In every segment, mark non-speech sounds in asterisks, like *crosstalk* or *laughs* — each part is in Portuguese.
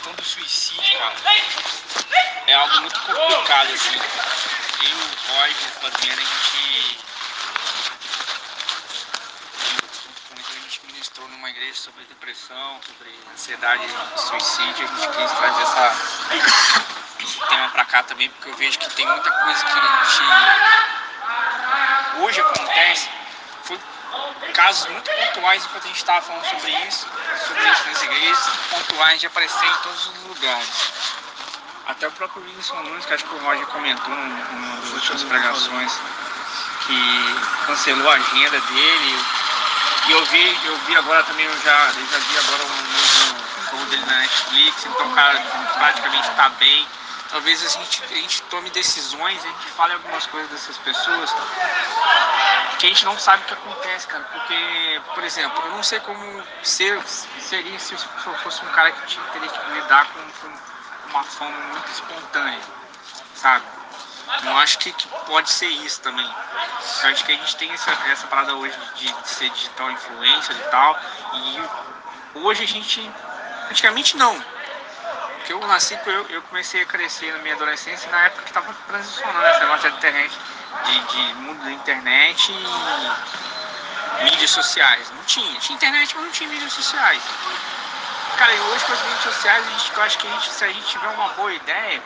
questão do suicídio, cara, é algo muito complicado, assim. Eu o Roy, o Flaviano, a gente. A gente ministrou numa igreja sobre depressão, sobre ansiedade suicídio. A gente quis trazer essa, esse tema pra cá também, porque eu vejo que tem muita coisa que a gente. Hoje acontece. Casos muito pontuais enquanto a gente estava falando sobre isso, sobre isso nas igrejas, pontuais de aparecer em todos os lugares. Até o próprio Wilson Nunes, que acho que o Roger comentou numa das últimas pregações, que cancelou a agenda dele. E eu vi, eu vi agora também, eu já, eu já vi agora um novo show dele na Netflix, então o cara praticamente está bem. Talvez a gente, a gente tome decisões, a gente fale algumas coisas dessas pessoas que a gente não sabe o que acontece, cara. Porque, por exemplo, eu não sei como ser, seria se eu fosse um cara que teria que lidar com, com uma fama muito espontânea, sabe? Eu acho que, que, pode ser isso também. Eu acho que a gente tem essa, essa parada hoje de, de ser digital influencer e tal. E hoje a gente. Antigamente não porque eu nasci, eu, eu comecei a crescer na minha adolescência na época que estava transicionando essa negócio de internet, de, de mundo da internet e mídias sociais. Não tinha. Tinha internet, mas não tinha mídias sociais. Cara, e hoje com as mídias sociais, a gente, eu acho que a gente, se a gente tiver uma boa ideia,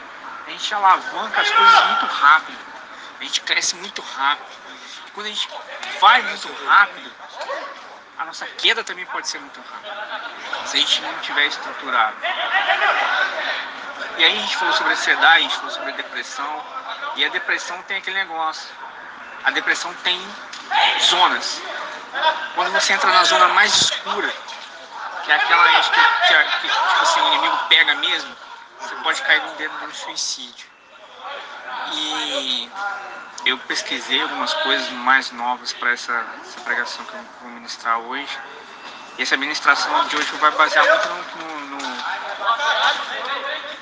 a gente alavanca as coisas muito rápido. A gente cresce muito rápido. E quando a gente vai muito rápido, a nossa queda também pode ser muito rápida, se a gente não tiver estruturado. E aí a gente falou sobre ansiedade, a gente falou sobre depressão, e a depressão tem aquele negócio. A depressão tem zonas. Quando você entra na zona mais escura, que é aquela que, que, que tipo assim, o inimigo pega mesmo, você pode cair no dedo do suicídio. E eu pesquisei algumas coisas mais novas para essa, essa, pregação que eu vou ministrar hoje. E essa ministração de hoje vai basear muito no, no, no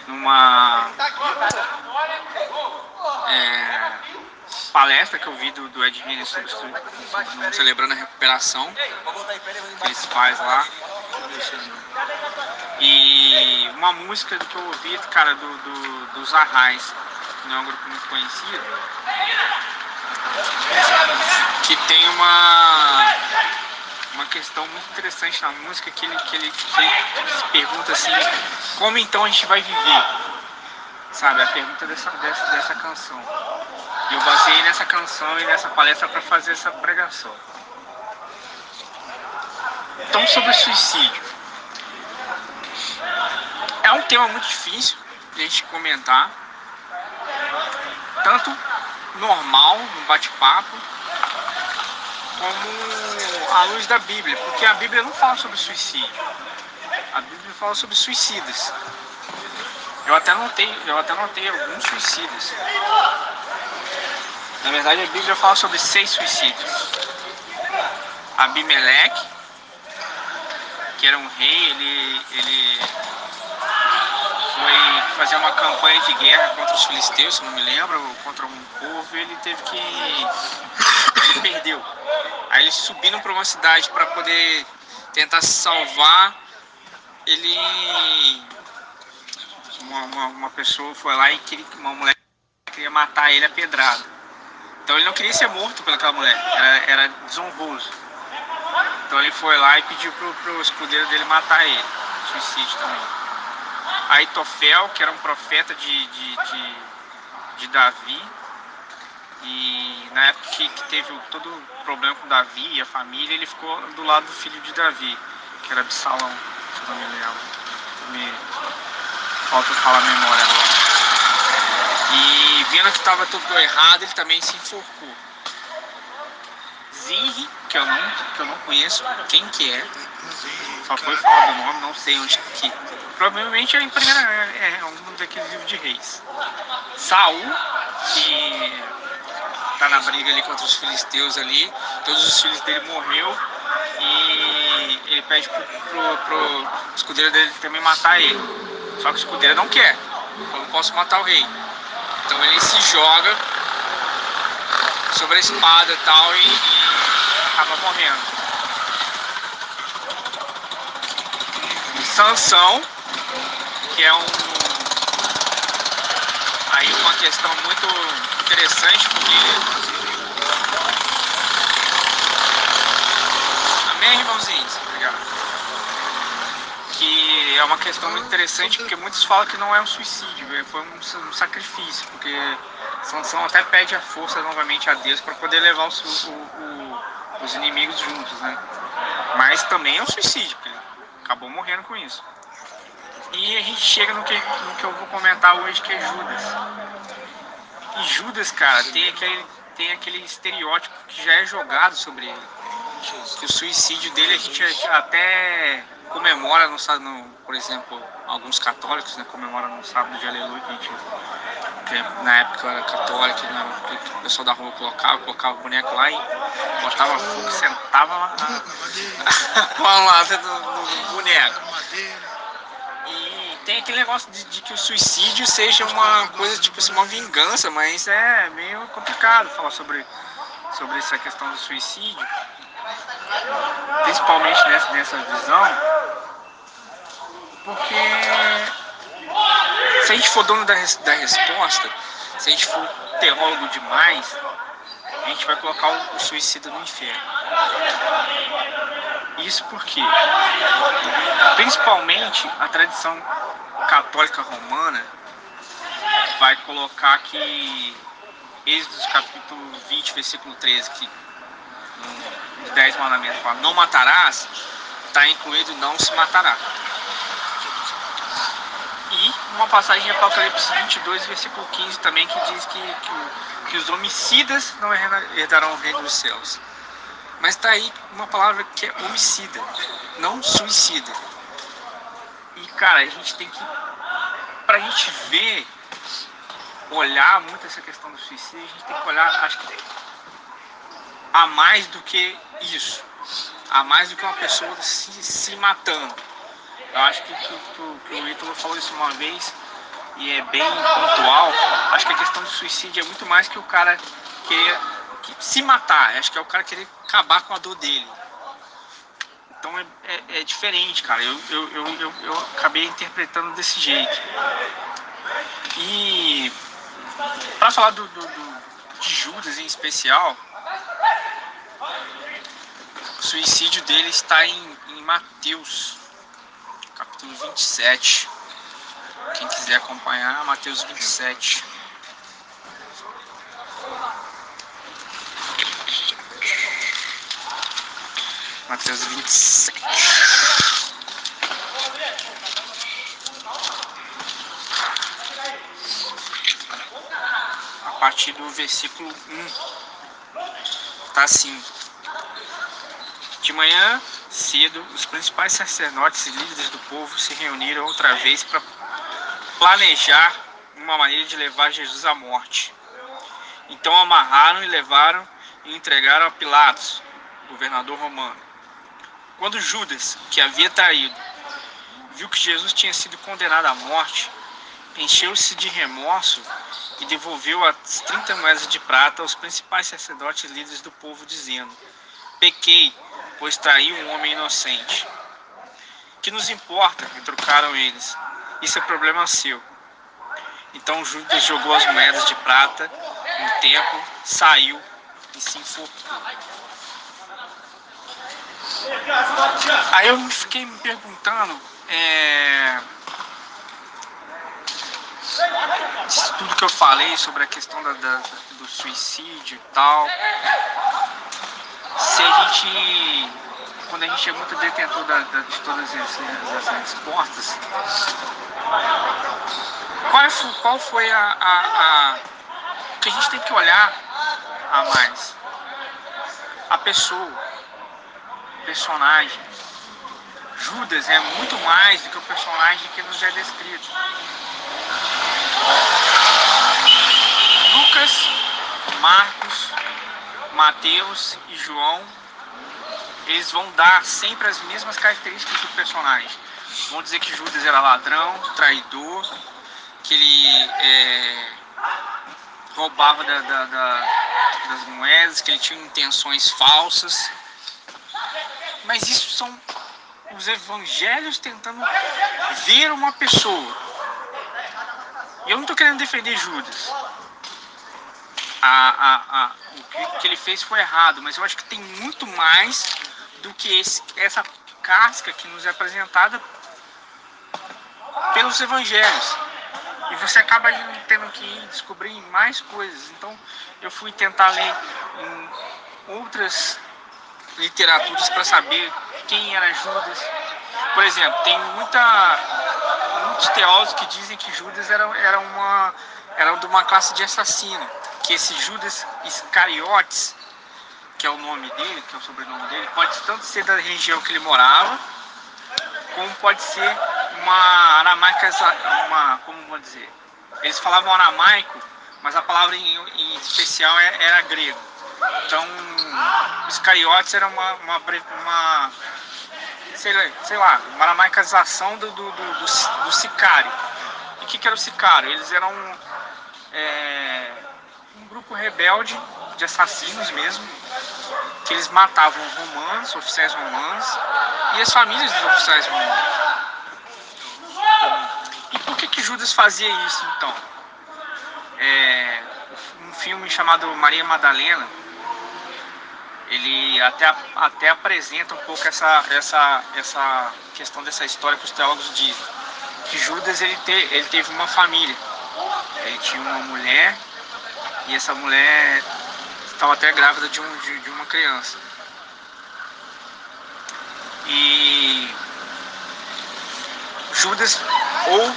numa é, palestra que eu vi do, do Ed sobre, sobre celebrando a recuperação que eles faz lá. E uma música que eu ouvi, cara, do, do, dos Arrais não é um grupo muito conhecido, que tem uma, uma questão muito interessante na música que ele, que ele, que ele se pergunta assim, como então a gente vai viver? Sabe, a pergunta dessa, dessa, dessa canção. E eu baseei nessa canção e nessa palestra para fazer essa pregação. Então sobre suicídio. É um tema muito difícil de a gente comentar, tanto normal, no bate-papo, como à luz da Bíblia, porque a Bíblia não fala sobre suicídio. A Bíblia fala sobre suicidas. Eu até notei, eu até notei alguns suicidas. Na verdade a Bíblia fala sobre seis suicídios. Abimeleque, que era um rei, ele, ele foi fazer uma campanha de guerra contra os filisteus, se não me lembro, contra um povo, ele teve que. Ele perdeu. Aí eles subiram para uma cidade para poder tentar se salvar. Ele. Uma, uma, uma, pessoa foi lá e queria, uma mulher queria matar ele a pedrada. Então ele não queria ser morto pelaquela mulher, era, era desonroso. Então ele foi lá e pediu pro, pro escudeiro dele matar ele. Suicídio também. Aitofel, que era um profeta de, de, de, de Davi. E na época que, que, teve todo o problema com Davi e a família, ele ficou do lado do filho de Davi, que era Absalão, se não me lembro. Me... Falta falar a memória agora. E vendo que estava tudo errado, ele também se enforcou. Zinri, que eu não, que eu não conheço quem que é, só foi falar do nome, não sei onde que provavelmente é em primeira é, é daqueles livros de reis. Saul, que tá na briga ali contra os filisteus ali, todos os filhos dele morreu e ele pede pro, pro, pro escudeiro dele também matar ele. Só que o escudeiro não quer, eu não posso matar o rei. Então ele se joga sobre a espada e tal e, e acaba morrendo. Sansão que é um aí uma questão muito interessante porque Amém, irmãozinhos? Obrigado. Que é uma questão muito interessante porque muitos falam que não é um suicídio, é, foi um, um sacrifício, porque Sansão até pede a força novamente a Deus para poder levar o, o, os inimigos juntos, né? Mas também é um suicídio, porque ele acabou morrendo com isso. E a gente chega no que, no que eu vou comentar hoje, que é Judas. E Judas, cara, tem aquele, tem aquele estereótipo que já é jogado sobre ele. Que o suicídio dele a gente até comemora no, no por exemplo, alguns católicos né, comemoram no sábado de aleluia, que a gente que na época eu era católico, né, o pessoal da rua colocava, colocava o boneco lá e botava fogo, sentava lá *laughs* com a lata do, do boneco tem aquele negócio de, de, que o suicídio seja uma coisa, tipo assim, uma vingança, mas é meio complicado falar sobre, sobre essa questão do suicídio. Principalmente nessa, nessa visão. Porque se a gente for dono da, da resposta, se a gente for teólogo demais, a gente vai colocar o, o suicida no inferno. Isso porque, principalmente, a tradição católica romana vai colocar que Êxodo capítulo 20, versículo 13, que no 10 mandamentos fala, não matarás, está incluído não se matará. E uma passagem de Apocalipse 22, versículo 15 também, que diz que, que, que os homicidas não herdarão o reino dos céus. Mas está aí uma palavra que é homicida, não suicida. E cara, a gente tem que, pra gente ver, olhar muito essa questão do suicídio, a gente tem que olhar, acho que a mais do que isso. A mais do que uma pessoa se, se matando. Eu acho que, que, que, que o Ítalo falou isso uma vez e é bem pontual. Acho que a questão do suicídio é muito mais que o cara querer se matar. Acho que é o cara querer acabar com a dor dele. Então é, é, é diferente, cara. Eu, eu, eu, eu, eu acabei interpretando desse jeito. E para falar do, do, do, de Judas em especial, o suicídio dele está em, em Mateus, capítulo 27. Quem quiser acompanhar, Mateus 27. Mateus 27. A partir do versículo 1. Tá assim. De manhã cedo, os principais sacerdotes e líderes do povo se reuniram outra vez para planejar uma maneira de levar Jesus à morte. Então amarraram e levaram e entregaram a Pilatos, governador romano. Quando Judas, que havia traído, viu que Jesus tinha sido condenado à morte, encheu-se de remorso e devolveu as 30 moedas de prata aos principais sacerdotes e líderes do povo, dizendo: Pequei, pois traí um homem inocente. Que nos importa? retrucaram eles. Isso é problema seu. Então Judas jogou as moedas de prata no templo, saiu e se enforcou. Aí eu fiquei me perguntando, é, tudo que eu falei sobre a questão da, da, do suicídio e tal, se a gente, quando a gente é muito detentor da, de todas essas respostas, qual, foi, qual foi a, a, a que a gente tem que olhar a mais? A pessoa personagem. Judas é muito mais do que o personagem que nos é descrito. Lucas, Marcos, Mateus e João, eles vão dar sempre as mesmas características do personagem. Vão dizer que Judas era ladrão, traidor, que ele é, roubava da, da, da, das moedas, que ele tinha intenções falsas mas isso são os evangelhos tentando ver uma pessoa. E eu não estou querendo defender Judas. A, a, a, o que, que, ele fez foi errado, mas eu acho que tem muito mais do que esse, essa casca que nos é apresentada pelos evangelhos. E você acaba tendo que ir descobrir mais coisas. Então eu fui tentar ler outras literaturas para saber quem era Judas. Por exemplo, tem muita, muitos teólogos que dizem que Judas era, era, uma, era de uma classe de assassino. Que esse Judas Iscariotes, que é o nome dele, que é o sobrenome dele, pode tanto ser da região que ele morava, como pode ser uma aramaica, uma, como vou dizer, eles falavam aramaico, mas a palavra em, em especial é, era grego. Então, os cariotes era uma, uma, uma sei, lá, sei lá, uma aramaicazação do, do, do, do, do sicário. E o que, que era o sicário? Eles eram é, um grupo rebelde de assassinos mesmo, que eles matavam romanos, oficiais romanos, e as famílias dos oficiais romanos. E por que, que Judas fazia isso então? É, um filme chamado Maria Madalena, ele até, até apresenta um pouco essa, essa, essa questão dessa história que os teólogos dizem. Que Judas ele, te, ele teve uma família. Ele tinha uma mulher e essa mulher estava até grávida de, um, de, de uma criança. E Judas, ou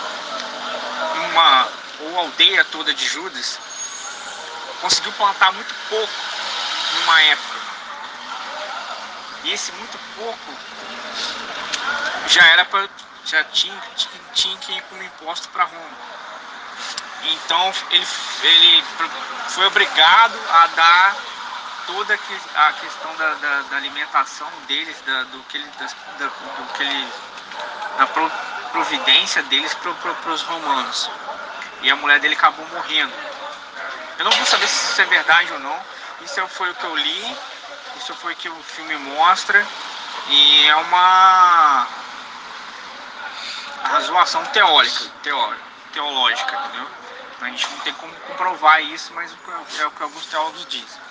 uma ou aldeia toda de Judas, conseguiu plantar muito pouco numa época. E esse muito pouco já era para já tinha, tinha que ir como imposto para Roma. Então ele, ele foi obrigado a dar toda a questão da, da, da alimentação deles, da, do que ele, da, do que ele, da providência deles para os romanos. E a mulher dele acabou morrendo. Eu não vou saber se isso é verdade ou não. Isso foi o que eu li, isso foi o que o filme mostra. E é uma razoação teórica, teórica teológica, entendeu? A gente não tem como comprovar isso, mas é o que alguns teólogos dizem.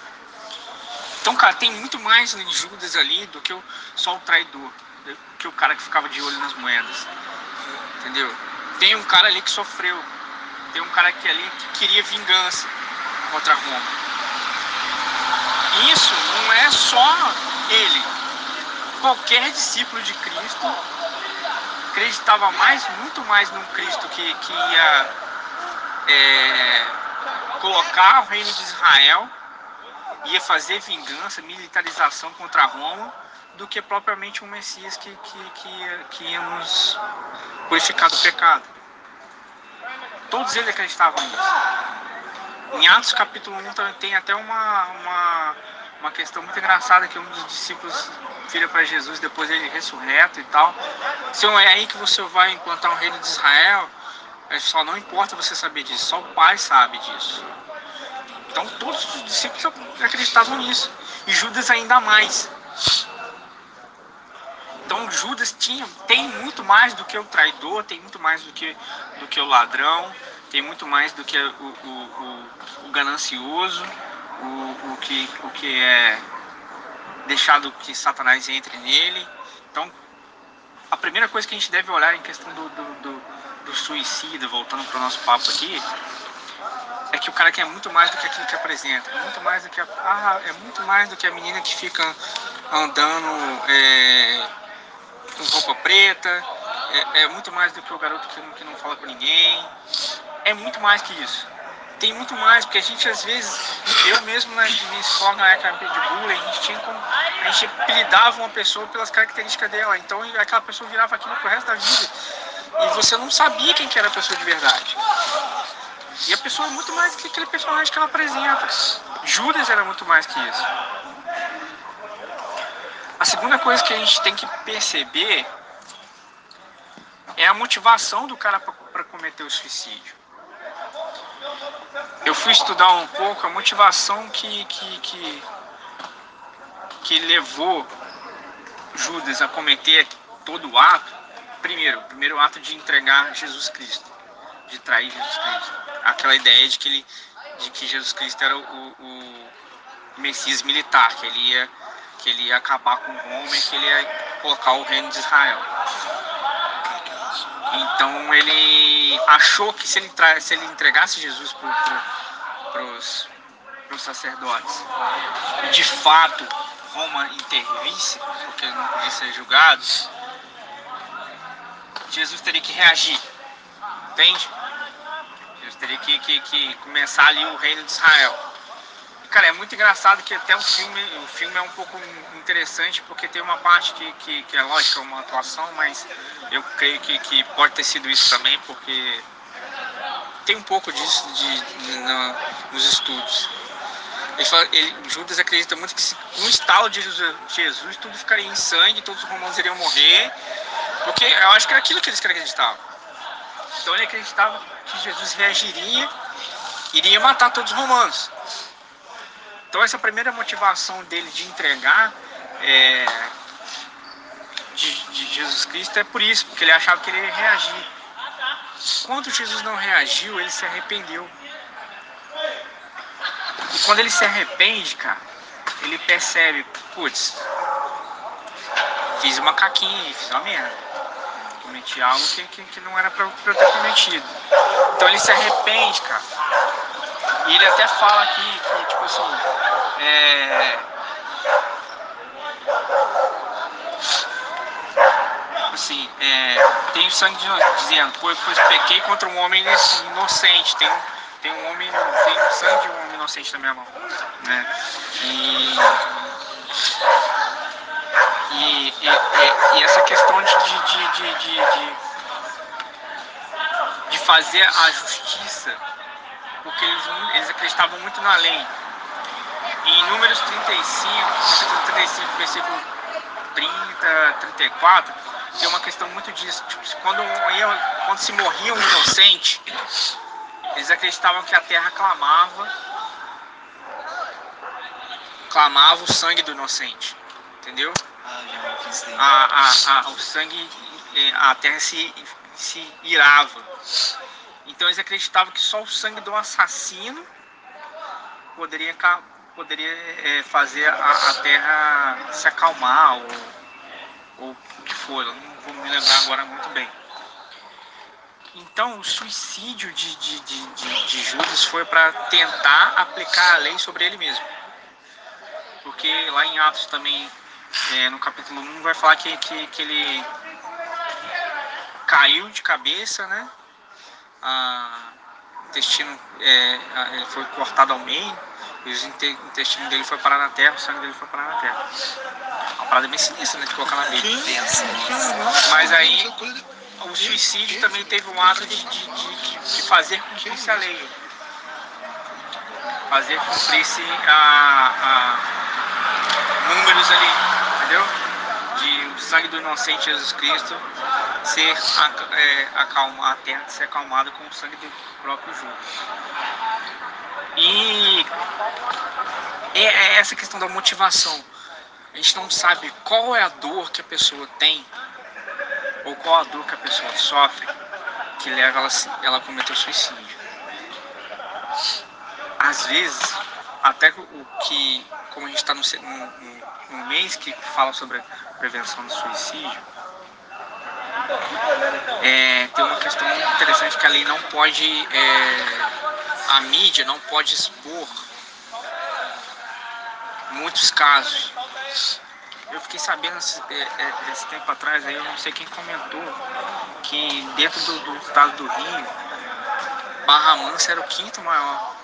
Então, cara, tem muito mais em Judas ali do que só o traidor, do que o cara que ficava de olho nas moedas. Entendeu? Tem um cara ali que sofreu, tem um cara aqui ali que queria vingança contra Roma. Isso não é só ele. Qualquer discípulo de Cristo acreditava mais, muito mais num Cristo que, que ia é, colocar o reino de Israel, ia fazer vingança, militarização contra Roma, do que propriamente um Messias que, que, que, que ia nos purificar do pecado. Todos eles acreditavam nisso. Em Atos capítulo 1 tem até uma, uma, uma questão muito engraçada que um dos discípulos vira para Jesus depois ele ressurreto e tal. Senhor, é aí que você vai implantar o reino de Israel? É só não importa você saber disso, só o Pai sabe disso. Então todos os discípulos acreditavam nisso. E Judas ainda mais. Então Judas tinha, tem muito mais do que o traidor, tem muito mais do que, do que o ladrão, tem muito mais do que o, o, o, o ganancioso, o, que, o que é deixado que Satanás entre nele. Então, a primeira coisa que a gente deve olhar em questão do, do, do, do suicídio, voltando para o nosso papo aqui, é que o cara quer muito mais do que aquilo que apresenta, muito mais do que a, ah, é muito mais do que a menina que fica andando é, com roupa preta, é, é, muito mais do que o garoto que, que não fala com ninguém, é muito mais que isso. Tem muito mais, porque a gente às vezes, eu mesmo na minha escola, na época de bullying, a gente tinha como, a gente apelidava uma pessoa pelas características dela, então aquela pessoa virava aquilo pro resto da vida. E você não sabia quem que era a pessoa de verdade. E a pessoa é muito mais do que aquele personagem que ela apresenta. Judas era muito mais que isso. A segunda coisa que a gente tem que perceber é a motivação do cara para cometer o suicídio. Eu fui estudar um pouco a motivação que, que, que, que levou Judas a cometer todo o ato. Primeiro, o primeiro ato de entregar Jesus Cristo. de trair Jesus Cristo. Aquela ideia de que, ele, de que Jesus Cristo era o, o Messias militar, que ele, ia, que ele ia acabar com Roma e que ele ia colocar o reino de Israel. Então ele achou que se ele, se ele entregasse Jesus para os sacerdotes, de fato Roma intervisse, porque não podia ser julgado, Jesus teria que reagir. Entende? Jesus teria que, que, que começar ali o reino de Israel. Cara, é muito engraçado que até o filme, o filme é um pouco interessante porque tem uma parte que, que, que é lógico, é uma atuação, mas eu creio que, que pode ter sido isso também, porque tem um pouco disso de, de na, nos estudos. Ele fala, ele, Judas acredita muito que se, com o estalo de Jesus tudo ficaria em sangue, todos os romanos iriam morrer, porque eu acho que era aquilo que eles acreditavam. Então ele acreditava que Jesus reagiria, iria matar todos os romanos. Então essa primeira motivação dele de entregar é, de, de, Jesus Cristo é por isso, porque ele achava que ele ia reagir. Quando Jesus não reagiu, ele se arrependeu. E quando ele se arrepende, cara, ele percebe, putz, fiz uma caquinha, fiz uma merda cometi algo que, que, que não era pra eu ter cometido. Então ele se arrepende, cara. E ele até fala aqui que, tipo assim, é. Assim, é, tem sangue dizendo, pois, pois pequei contra um homem inocente, tem, tem um homem, tem sangue de um homem inocente na minha mão. Né? E e, e, e, essa questão de, de, de, de, de fazer a justiça, porque eles, eles acreditavam muito na lei. E em Números 35, 35, versículo 30, 34, tem uma questão muito disso. Tipo, quando, quando se morria um inocente, eles acreditavam que a terra clamava, clamava o sangue do inocente. Entendeu? a, a, a, o sangue, é, a terra se, se irava. Então eles acreditavam que só o sangue do assassino poderia, poderia é, fazer a, a, terra se acalmar ou, ou o que for. Eu não vou me lembrar agora muito bem. Então o suicídio de, de, de, de, de Judas foi para tentar aplicar a lei sobre ele mesmo. Porque lá em Atos também é, no capítulo 1 vai falar que, que, que ele caiu de cabeça, né? A, o intestino é, ele foi cortado ao meio, e o intestino dele foi parar na terra, o sangue dele foi parar na terra. Uma parada bem sinistra, né? De colocar na Bíblia. Mas aí o suicídio também teve um ato de, de, de, de fazer cumprir-se a lei. Fazer cumprir-se a, a números ali entendeu? De o sangue do inocente Jesus Cristo ser é, acalmar, a terra ser acalmada com o sangue do próprio Judas. E é, é essa questão da motivação. A gente não sabe qual é a dor que a pessoa tem ou qual a dor que a pessoa sofre que leva ela, ela a cometer suicídio. Às vezes, até o que, como a gente está no, no, no, mês que fala sobre a prevenção do suicídio, é, tem uma questão muito interessante que a lei não pode, é, a mídia não pode expor muitos casos. Eu fiquei sabendo esse, é, é, esse tempo atrás, aí eu não sei quem comentou, que dentro do, do estado do Rio, Barra Mansa era o quinto maior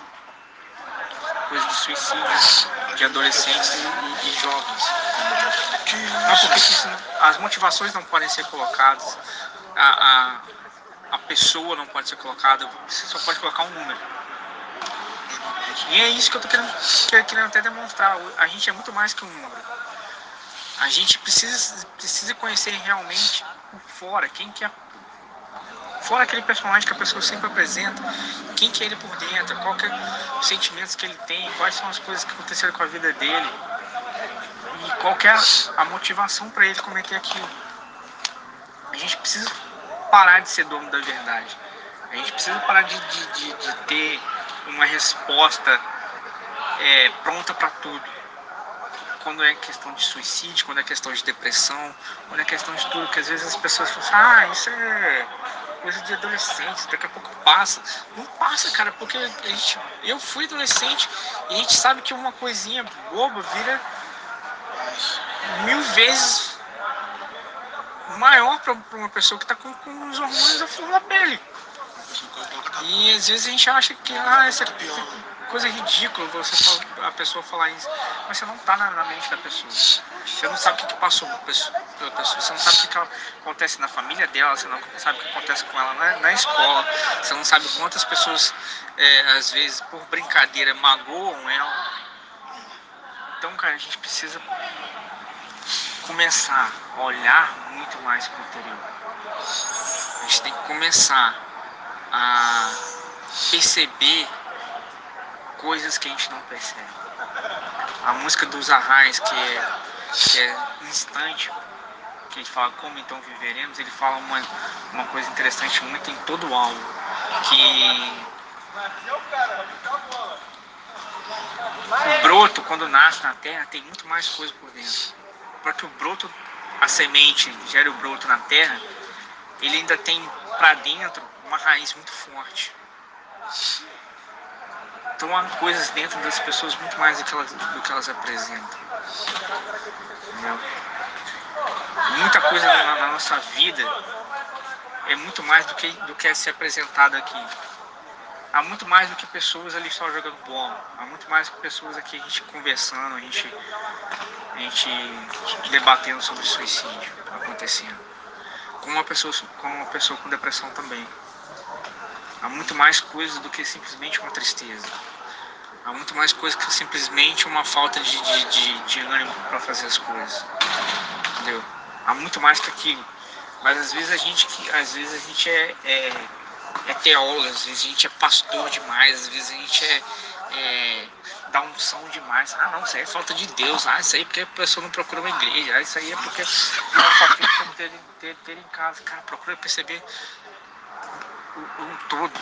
coisa de suicídios de adolescentes e, e jovens. Mas porque as motivações não podem ser colocadas, a, a, a pessoa não pode ser colocada, você só pode colocar um número. E é isso que eu estou querendo, querendo até demonstrar. A gente é muito mais que um número. A gente precisa, precisa conhecer realmente por fora quem que é fora aquele personagem que a pessoa sempre apresenta, quem que é ele por dentro, qual que é os sentimentos que ele tem, quais são as coisas que aconteceram com a vida dele e qual que é a motivação para ele cometer aquilo. A gente precisa parar de ser dono da verdade. A gente precisa parar de, de, de, de ter uma resposta é, pronta para tudo. Quando é questão de suicídio, quando é questão de depressão, quando é questão de tudo, que às vezes as pessoas falam assim, ah, isso é coisa de adolescente, daqui a pouco passa. Não passa, cara, porque a gente, eu fui adolescente e a gente sabe que uma coisinha boba vira mil vezes maior para uma pessoa que está com, com os hormônios a flor da pele. E às vezes a gente acha que ah, essa, essa coisa ridícula você a pessoa falar isso, mas você não está na, na, mente da pessoa. Você não sabe o que, que passou pela pessoa, você não sabe o que, que acontece na família dela, você não sabe o que acontece com ela na, na escola, você não sabe quantas pessoas, é, às vezes, por brincadeira, magoam ela. Então, cara, a gente precisa começar a olhar muito mais para o interior. A gente tem que começar a perceber coisas que a gente não percebe. A música dos Arrais, que é, que é instante, que a gente fala como então viveremos, ele fala uma, uma coisa interessante muito em todo o álbum, que o broto, quando nasce na terra, tem muito mais coisa por dentro. O broto, a semente, gere o broto na terra, ele ainda tem para dentro uma raiz muito forte. Então há coisas dentro das pessoas muito mais do que elas, do que elas apresentam. Entendeu? Muita coisa na, na, nossa vida é muito mais do que, do que é se apresentado aqui. Há muito mais do que pessoas ali só jogando bola. Há muito mais do que pessoas aqui a gente conversando, a gente, a gente debatendo sobre suicídio acontecendo. Com uma pessoa com, uma pessoa com depressão também. Há muito mais coisas do que simplesmente uma tristeza. Há muito mais coisa que simplesmente uma falta de, de, de, de ânimo para fazer as coisas. Entendeu? Há muito mais que aquilo. Mas às vezes a gente, às vezes a gente é, é, é teólogo, às vezes a gente é pastor demais, às vezes a gente é, é dá unção demais. Ah não, isso aí é falta de Deus. Ah, isso aí é porque a pessoa não procura uma igreja. Ah, isso aí é porque ela só fica ter, ter, ter em casa. Cara, procura perceber um todo,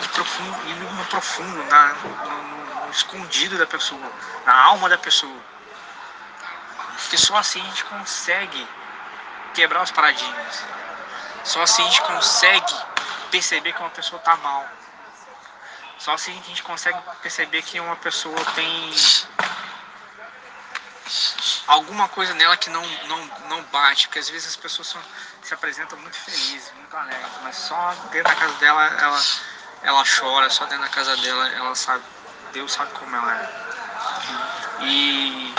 ir, profundo, ir no profundo, na, no, no, escondido da pessoa, na alma da pessoa. Porque só assim a gente consegue quebrar os paradigmas. Só assim a gente consegue perceber que uma pessoa está mal. Só assim a gente consegue perceber que uma pessoa tem alguma coisa nela que não, não, não bate, porque às vezes as pessoas são, se apresentam muito felizes, muito alegres, mas só dentro da casa dela ela, ela chora, só dentro da casa dela ela sabe, Deus sabe como ela é. E,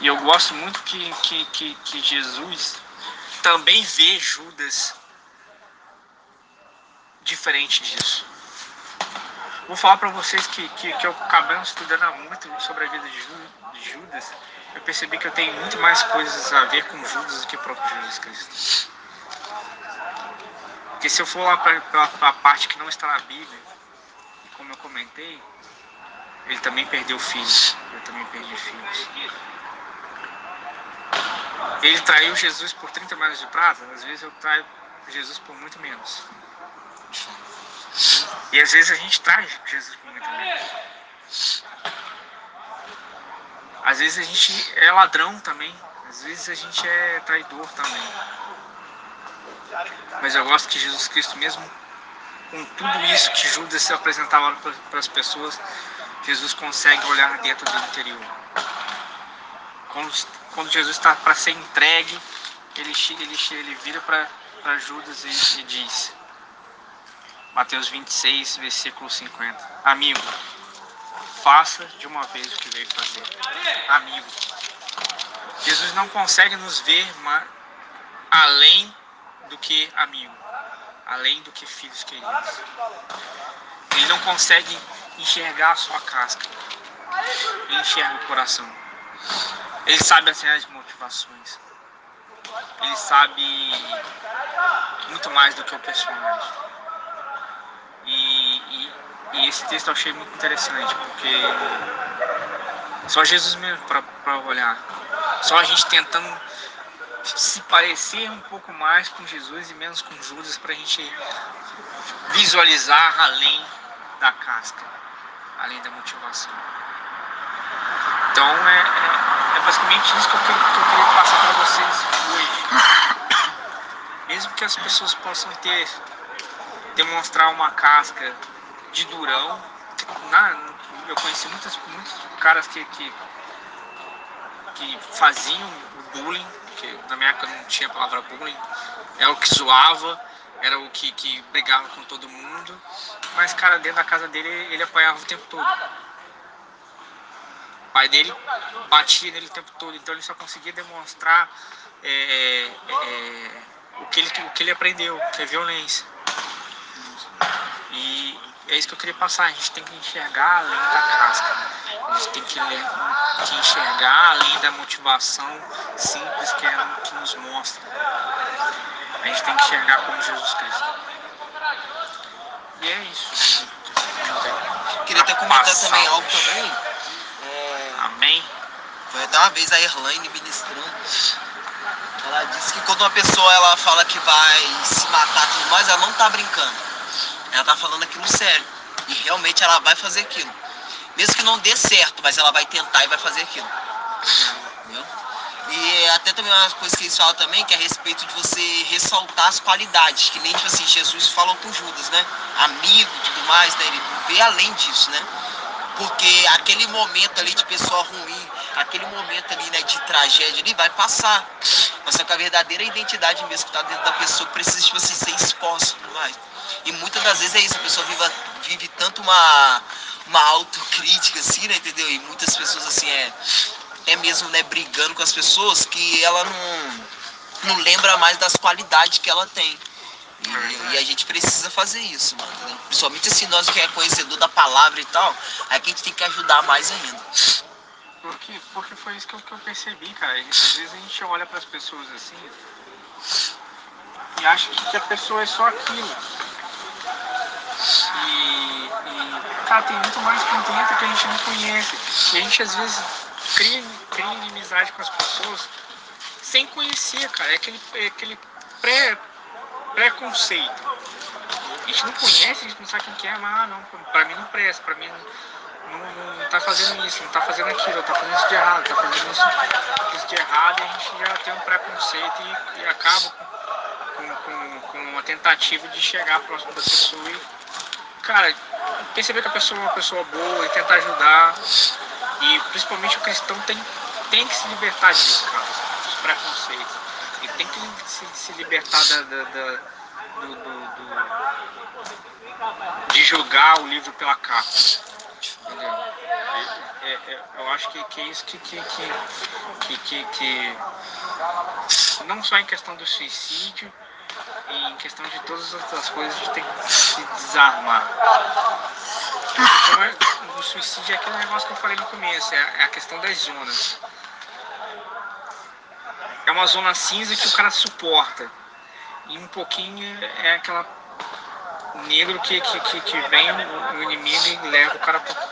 e eu gosto muito que, que, que, que Jesus também vê Judas diferente disso. Vou falar para vocês que, que, que eu acabando estudando muito sobre a vida de Judas eu percebi que eu tenho muito mais coisas a ver com Judas do que o próprio Jesus Cristo. Porque se eu for lá para a parte que não está na Bíblia, como eu comentei, ele também perdeu filhos. Eu também perdi filhos. Ele traiu Jesus por 30 moedas de prata, às vezes eu traio Jesus por muito menos. E às vezes a gente trai Jesus por muito menos. Às vezes a gente é ladrão também, às vezes a gente é traidor também. Mas eu gosto que Jesus Cristo, mesmo com tudo isso que Judas se apresentava para as pessoas, Jesus consegue olhar dentro do interior. Quando, quando Jesus está para ser entregue, ele, ele, ele vira para Judas e, e diz, Mateus 26, versículo 50, Amigo, faça de uma vez o que veio fazer. Amigo. Jesus não consegue nos ver além do que amigo, além do que filhos queridos. Ele não consegue enxergar a sua casca. Ele enxerga o coração. Ele sabe as reais motivações. Ele sabe muito mais do que o personagem. E, e e esse texto eu achei muito interessante, porque só Jesus mesmo para olhar. Só a gente tentando se parecer um pouco mais com Jesus e menos com Judas para a gente visualizar além da casca, além da motivação. Então é, é, é basicamente isso que eu, que eu queria passar para vocês hoje. Mesmo que as pessoas possam ter demonstrar uma casca de durão, na, eu conheci muitas, muitos caras que, que, que faziam bullying, que na minha época não tinha a palavra bullying, era o que zoava, era o que, que brigava com todo mundo, mas cara, dentro da casa dele ele apanhava o tempo todo. O pai dele batia nele o tempo todo, então ele só conseguia demonstrar é, é, é o, que ele, o que ele aprendeu, que é violência. É isso que eu queria passar, a gente tem que enxergar além da casca. A gente tem que, que enxergar além da motivação simples que, é, que nos mostra. A gente tem que enxergar como Jesus Cristo. E é isso. Queria até comentar também algo também. É... Amém. Foi até uma vez a Erlaine ministrando. Ela disse que quando uma pessoa ela fala que vai se matar tudo mais, ela não tá brincando. Ela tá falando aquilo sério. E realmente ela vai fazer aquilo. Mesmo que não dê certo, mas ela vai tentar e vai fazer aquilo. Entendeu? E até também uma coisa que eles falam também, que é a respeito de você ressaltar as qualidades, que nem tipo assim, Jesus falou com Judas, né? Amigo e tudo mais, né? Ele vê além disso, né? Porque aquele momento ali de pessoa ruim, aquele momento ali, né, de tragédia ali vai passar. Mas só que a verdadeira identidade mesmo que tá dentro da pessoa precisa, tipo assim, ser exposta e tudo mais. E muitas das vezes é isso, a pessoa vive, vive tanto uma, uma autocrítica, assim, né, entendeu? E muitas pessoas, assim, é, é mesmo, né, brigando com as pessoas que ela não, não lembra mais das qualidades que ela tem. E, e, a gente precisa fazer isso, mano. Entendeu? Principalmente assim, nós que é conhecedor da palavra e tal, aí que a gente tem que ajudar mais ainda. Porque, porque foi isso que eu, que eu percebi, cara. Às vezes a gente olha para as pessoas assim e acha que a pessoa é só aquilo. E, e, cara, tem muito mais contento que a gente não conhece. E a gente às vezes cria, cria inimizade com as pessoas sem conhecer, cara. É aquele, é aquele pré, preconceito. A gente não conhece, a gente não sabe quem que é, mas ah, não, pra mim não presta, pra mim não, não, tá fazendo isso, não tá fazendo aquilo, tá fazendo isso de errado, tá fazendo isso, isso de errado e a gente já tem um preconceito e, e acaba com, com, com uma tentativa de chegar próximo da pessoa e cara, perceber que a pessoa é uma pessoa boa e tentar ajudar. E principalmente o cristão tem, tem que se libertar disso, cara, dos preconceitos. Ele tem que se, se libertar da, da, da do, do, do, de julgar o livro pela capa. Entendeu? É, é, é, eu acho que, que é isso que, que, que, que, que não só em questão do suicídio, em questão de todas as coisas, a gente tem que se desarmar. Então, é, o suicídio é aquele negócio que eu falei no começo, é, é a questão das zonas. É uma zona cinza que o cara suporta. E um pouquinho é aquela negro que, que, que, que vem o inimigo e leva o cara pra.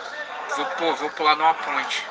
Vou, pô, vou pular numa ponte.